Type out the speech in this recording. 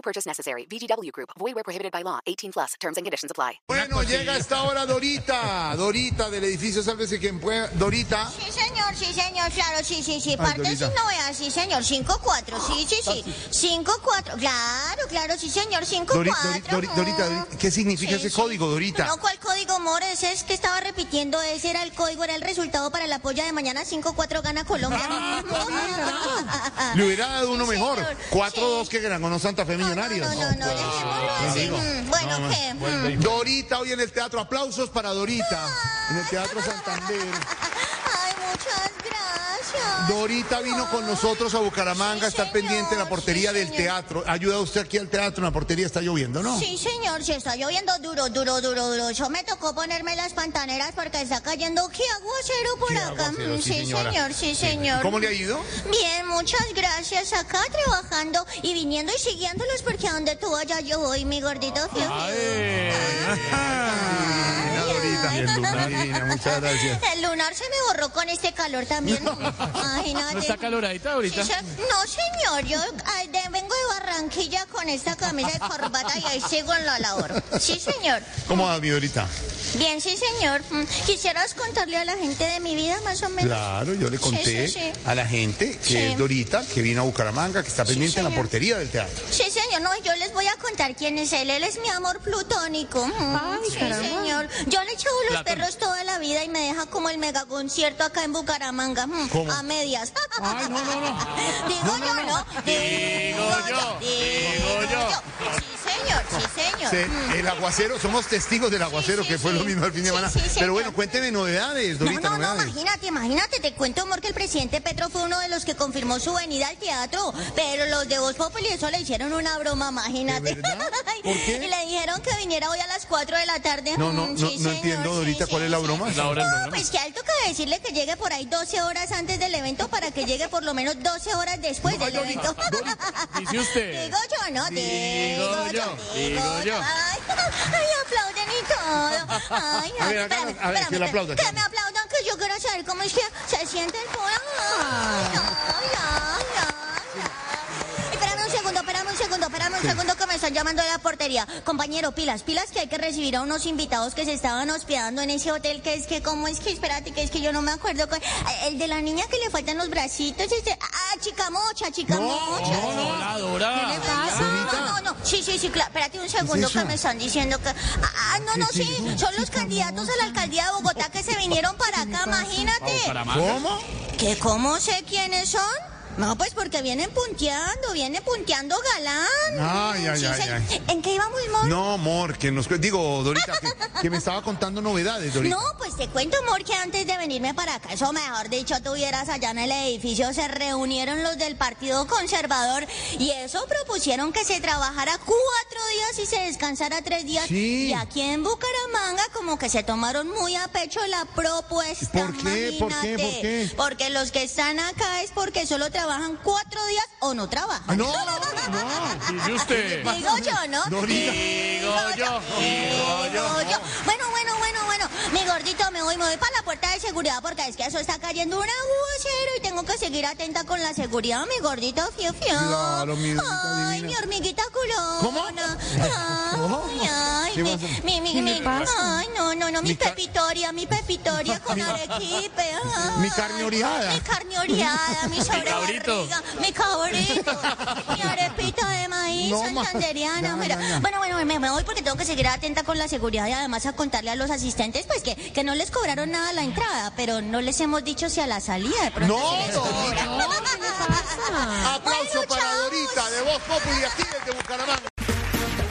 No purchase necessary. VGW Group. Void where prohibited by law. 18 plus. Terms and conditions apply. Bueno, llega esta hora Dorita. Dorita del edificio Sálvese quien pueda. Dorita. Sí, señor, sí, señor, claro, sí, sí, sí. Parte Dorita. sin novedad, sí, señor. 5-4, sí, sí, sí. 5-4, claro, claro, sí, señor. 5-4. Dori- Dori- Dori- Dorita, Dorita, ¿qué significa ese código, Dorita? No, ¿cuál código, Mor? Ese es que estaba repitiendo. Ese era el código, era el resultado para la polla de mañana. 5-4 gana Colombia. Le hubiera dado uno Sí, mejor. señor. 4-2 Sí. que ganó no Santa Fe Millonarios. No, no, no, dejémoslo así. Mm, Bueno, ¿qué? Mm. Dorita hoy en el teatro. Aplausos para Dorita. En el Teatro Santander. Ay. Dorita vino con nosotros a Bucaramanga a Sí, estar señor, pendiente de la portería sí, del señor. teatro. Ayuda usted aquí al teatro, en la portería está lloviendo, ¿no? Sí, señor, sí está lloviendo duro, duro, duro, duro. Yo me tocó ponerme las pantaneras porque está cayendo qué aguacero por Qué acá. aguacero, Mm, sí, señor, sí, señor. ¿Cómo le ha ido? Bien, muchas gracias. Acá trabajando y viniendo y siguiéndolos porque a donde tú vayas yo voy, mi gordito Dorita. Divina, muchas gracias. El lunar se me borró con este calor también. Imagínate. ¿No está caloradita ahorita? Sí, se- no, señor, yo ay, de- vengo de Barranquilla con esta camisa y corbata y ahí sigo en la labor. Sí, señor. ¿Cómo va mi Dorita? Bien, sí, señor. Mm, ¿Quisieras contarle a la gente de mi vida, más o menos? Claro, yo le conté Sí, sí, sí. a la gente que Sí. es Dorita, que vino a Bucaramanga, que está pendiente en la señor. portería del teatro. Sí, señor, no, yo les voy a contar quién es él. Él es mi amor plutónico. Mm, sí, señor. Yo le echo los Platón. perros toda la vida y me deja como el mega concierto acá en Bucaramanga. mm, ¿Cómo? A medias. Ay, no, no, no. Digo yo, ¿no? Digo yo, digo yo. Sí, señor, sí, señor. Sí, el aguacero, somos testigos del aguacero sí, que fue sí. lo mismo el fin de semana. Pero bueno, cuénteme novedades, Dorita, no, no, no, imagínate, imagínate, te cuento, amor, que el presidente Petro fue uno de los que confirmó su venida al teatro, pero los de Voz Populi eso le hicieron una broma, imagínate. ¿Por qué? Y le dijeron que viniera hoy a las 4 de la tarde. No, no, Mm, no, no señor, entiendo, Dorita, sí, ¿cuál es la sí. broma? La hora del No, pues que a él toca decirle que llegue por ahí 12 horas antes del evento para que llegue por lo menos 12 horas después del evento. Dice usted. Digo yo, ¿no? Digo, yo, digo yo. Ay, ay, aplauden y todo. Ay, A ay, ver, espérame, a ver, que espérame, le aplaudan. Que me aplaudan, que yo quiero saber cómo es que se siente el pueblo. Ay, ay, ay, ay. Espérame un segundo, espérame un segundo, espérame un segundo que me están llamando de la portería. Compañero, pilas, pilas que hay que recibir a unos invitados que se estaban hospedando en ese hotel que es que, ¿cómo es que? Espérate, que es que yo no me acuerdo. con- El de la niña que le faltan los bracitos, este, ah, chica mocha, chica mocha. No, no. No, no, no. Sí, sí, sí, claro. Espérate un segundo que me están diciendo que. Ah, no, no, sí. Son los candidatos a la alcaldía de Bogotá que se vinieron para acá, imagínate. ¿Cómo? ¿Que cómo sé quiénes son? No, pues porque vienen punteando, vienen punteando galán. Ay, ay, Sí, ay. ¿En qué íbamos, Mor? No, amor, que nos... Digo, Dorita, que, que me estaba contando novedades, Dorita. No, pues te cuento, amor, que antes de venirme para acá, eso mejor dicho, tuvieras allá en el edificio, se reunieron los del Partido Conservador y eso propusieron que se trabajara cuatro días y se descansara tres días. Sí. Y aquí en Bucaramanga como que se tomaron muy a pecho la propuesta. ¿Por qué? ¿Por qué? imagínate. ¿Por qué? Porque los que están acá es porque solo trabajan cuatro días o no trabajan. Ah, no, no. Dice usted. Digo yo, ¿no? Dorita. Digo yo, digo yo. Bueno, bueno, bueno, bueno. Mi gordito, me voy, me voy para la puerta de seguridad porque es que eso está cayendo un aguacero y tengo que seguir atenta con la seguridad, mi gordito, fiu, fiu. Claro, mi Ay, divina. mi hormiguita culona. ¿Cómo? Ay, ay, ¿Qué mi, pasa? mi, mi, mi- Ay, no, no, no, mi, pepitoria, mi pepitoria con arequipe. ay. Mi carne oreada. Mi carne oreada, mi cabrito. sobrebarriga, mi cabrito, mi arepita de maíz No, ma- santanderiana. ya, mira. ya, ya. Bueno, bueno, me, me voy porque tengo que seguir atenta con la seguridad y además a contarle a los asistentes pues que, que no les cobraron nada a la entrada, pero no les hemos dicho si a la salida de pronto No, les Dorita. cobran. Aplauso Bueno, para. Dorita de Voz Populi aquí desde Bucaramanga.